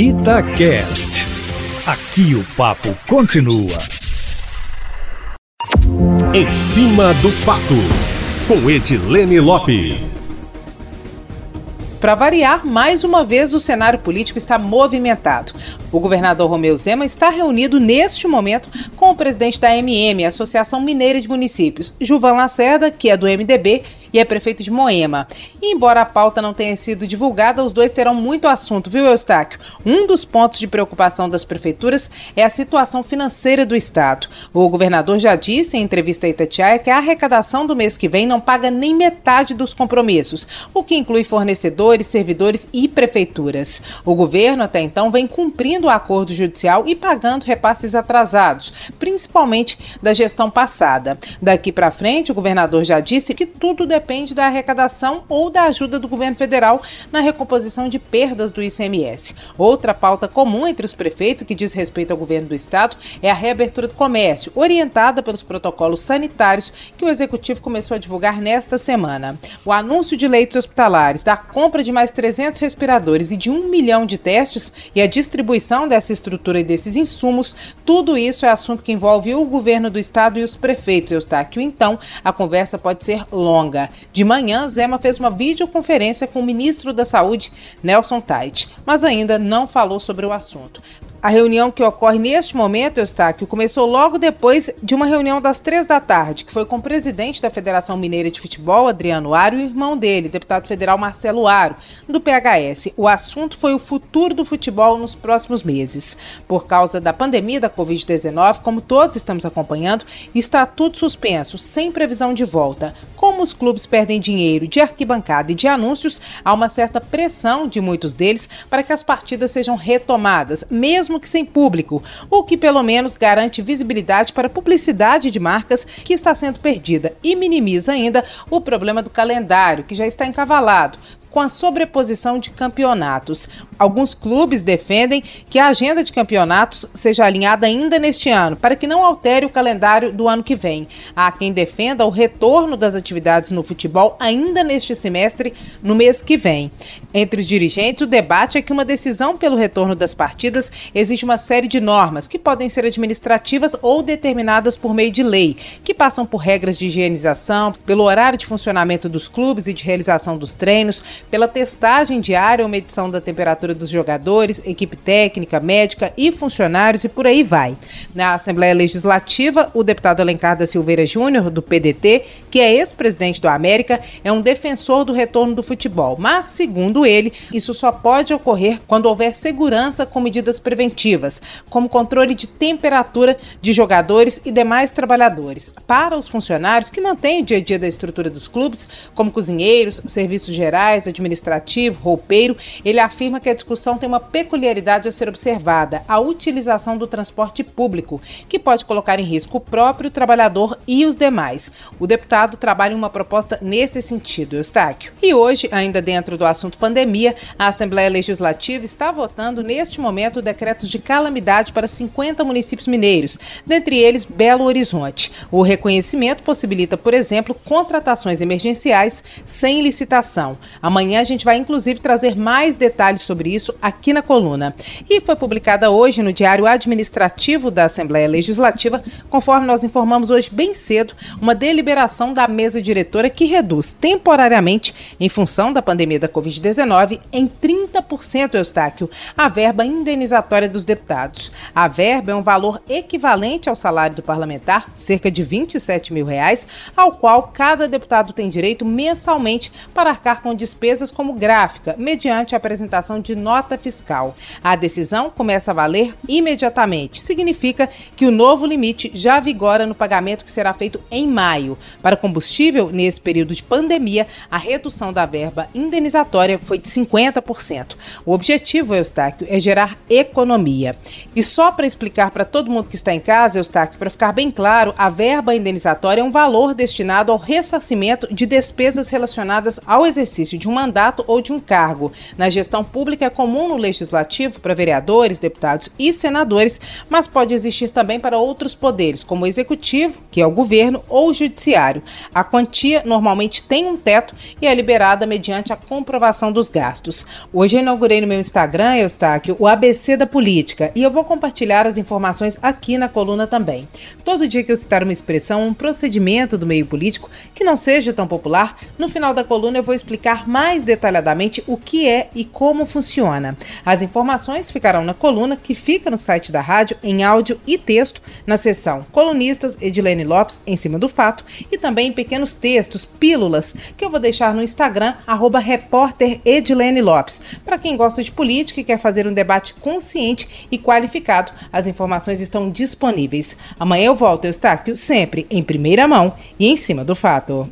Itacast. Aqui o papo continua. Em cima do papo, com Edilene Lopes. Para variar, mais uma vez o cenário político está movimentado. O governador Romeu Zema está reunido neste momento com o presidente da MM, Associação Mineira de Municípios, Juvan Lacerda, que é do MDB, e é prefeito de Moema. E embora a pauta não tenha sido divulgada, os dois terão muito assunto, viu, Eustáquio? Um dos pontos de preocupação das prefeituras é a situação financeira do Estado. O governador já disse em entrevista a Itatiaia que a arrecadação do mês que vem não paga nem metade dos compromissos, o que inclui fornecedores, servidores e prefeituras. O governo até então vem cumprindo o acordo judicial e pagando repasses atrasados, principalmente da gestão passada. Daqui para frente, o governador já disse que tudo deve depende da arrecadação ou da ajuda do governo federal na recomposição de perdas do ICMS. Outra pauta comum entre os prefeitos que diz respeito ao governo do estado é a reabertura do comércio, orientada pelos protocolos sanitários que o executivo começou a divulgar nesta semana. O anúncio de leitos hospitalares, da compra de mais 300 respiradores e de um milhão de testes e a distribuição dessa estrutura e desses insumos, tudo isso é assunto que envolve o governo do estado e os prefeitos, Eustáquio. Então, a conversa pode ser longa. De manhã, Zema fez uma videoconferência com o ministro da Saúde, Nelson Tait, mas ainda não falou sobre o assunto. A reunião que ocorre neste momento, Eustáquio, começou logo depois de uma reunião das três da tarde, que foi com o presidente da Federação Mineira de Futebol, Adriano Aro, e o irmão dele, deputado federal Marcelo Aro, do PHS. O assunto foi o futuro do futebol nos próximos meses. Por causa da pandemia da Covid-19, como todos estamos acompanhando, está tudo suspenso, sem previsão de volta. Como os clubes perdem dinheiro de arquibancada e de anúncios, há uma certa pressão de muitos deles para que as partidas sejam retomadas, mesmo mesmo que sem público, o que pelo menos garante visibilidade para a publicidade de marcas que está sendo perdida. E minimiza ainda o problema do calendário, que já está encavalado, com a sobreposição de campeonatos. Alguns clubes defendem que a agenda de campeonatos seja alinhada ainda neste ano, para que não altere o calendário do ano que vem. Há quem defenda o retorno das atividades no futebol ainda neste semestre, no mês que vem. Entre os dirigentes, o debate é que uma decisão pelo retorno das partidas exige uma série de normas que podem ser administrativas ou determinadas por meio de lei, que passam por regras de higienização, pelo horário de funcionamento dos clubes e de realização dos treinos, pela testagem diária ou medição da temperatura dos jogadores, equipe técnica, médica e funcionários e por aí vai. Na Assembleia Legislativa, o deputado Alencar da Silveira Júnior, do PDT, que é ex-presidente do América, é um defensor do retorno do futebol, mas, segundo ele, isso só pode ocorrer quando houver segurança com medidas preventivas, como controle de temperatura de jogadores e demais trabalhadores. Para os funcionários que mantêm o dia a dia da estrutura dos clubes, como cozinheiros, serviços gerais, administrativo, roupeiro, ele afirma que a discussão tem uma peculiaridade a ser observada: a utilização do transporte público, que pode colocar em risco o próprio trabalhador e os demais. O deputado trabalha em uma proposta nesse sentido, Eustáquio. E hoje, ainda dentro do assunto pandemia, a Assembleia Legislativa está votando neste momento decretos de calamidade para 50 municípios mineiros, dentre eles Belo Horizonte. O reconhecimento possibilita, por exemplo, contratações emergenciais sem licitação. Amanhã Amanhã a gente vai inclusive trazer mais detalhes sobre isso aqui na coluna. E foi publicada hoje no Diário Administrativo da Assembleia Legislativa, conforme nós informamos hoje bem cedo, uma deliberação da mesa diretora que reduz temporariamente, em função da pandemia da Covid-19, em 30%, Eustáquio, a verba indenizatória dos deputados. A verba é um valor equivalente ao salário do parlamentar, cerca de 27 mil reais, ao qual cada deputado tem direito mensalmente para arcar com despesas despesas como gráfica, mediante a apresentação de nota fiscal. A decisão começa a valer imediatamente. Significa que o novo limite já vigora no pagamento que será feito em maio. Para combustível, nesse período de pandemia, a redução da verba indenizatória foi de 50%. O objetivo, Eustáquio, é gerar economia. E só para explicar para todo mundo que está em casa, Eustáquio, para ficar bem claro, a verba indenizatória é um valor destinado ao ressarcimento de despesas relacionadas ao exercício de uma mandato ou de um cargo. Na gestão pública é comum no legislativo para vereadores, deputados e senadores, mas pode existir também para outros poderes, como o executivo, que é o governo, ou o judiciário. A quantia normalmente tem um teto e é liberada mediante a comprovação dos gastos. Hoje eu inaugurei no meu Instagram, Eustáquio, o ABC da Política e eu vou compartilhar as informações aqui na coluna também. Todo dia que eu citar uma expressão, um procedimento do meio político que não seja tão popular, no final da coluna eu vou explicar mais detalhadamente o que é e como funciona. As informações ficarão na coluna que fica no site da rádio em áudio e texto na seção Colunistas Edilene Lopes em cima do fato e também em pequenos textos, pílulas, que eu vou deixar no Instagram, arroba Lopes. Para quem gosta de política e quer fazer um debate consciente e qualificado, as informações estão disponíveis. Amanhã eu volto, eu estou aqui sempre em primeira mão e em cima do fato.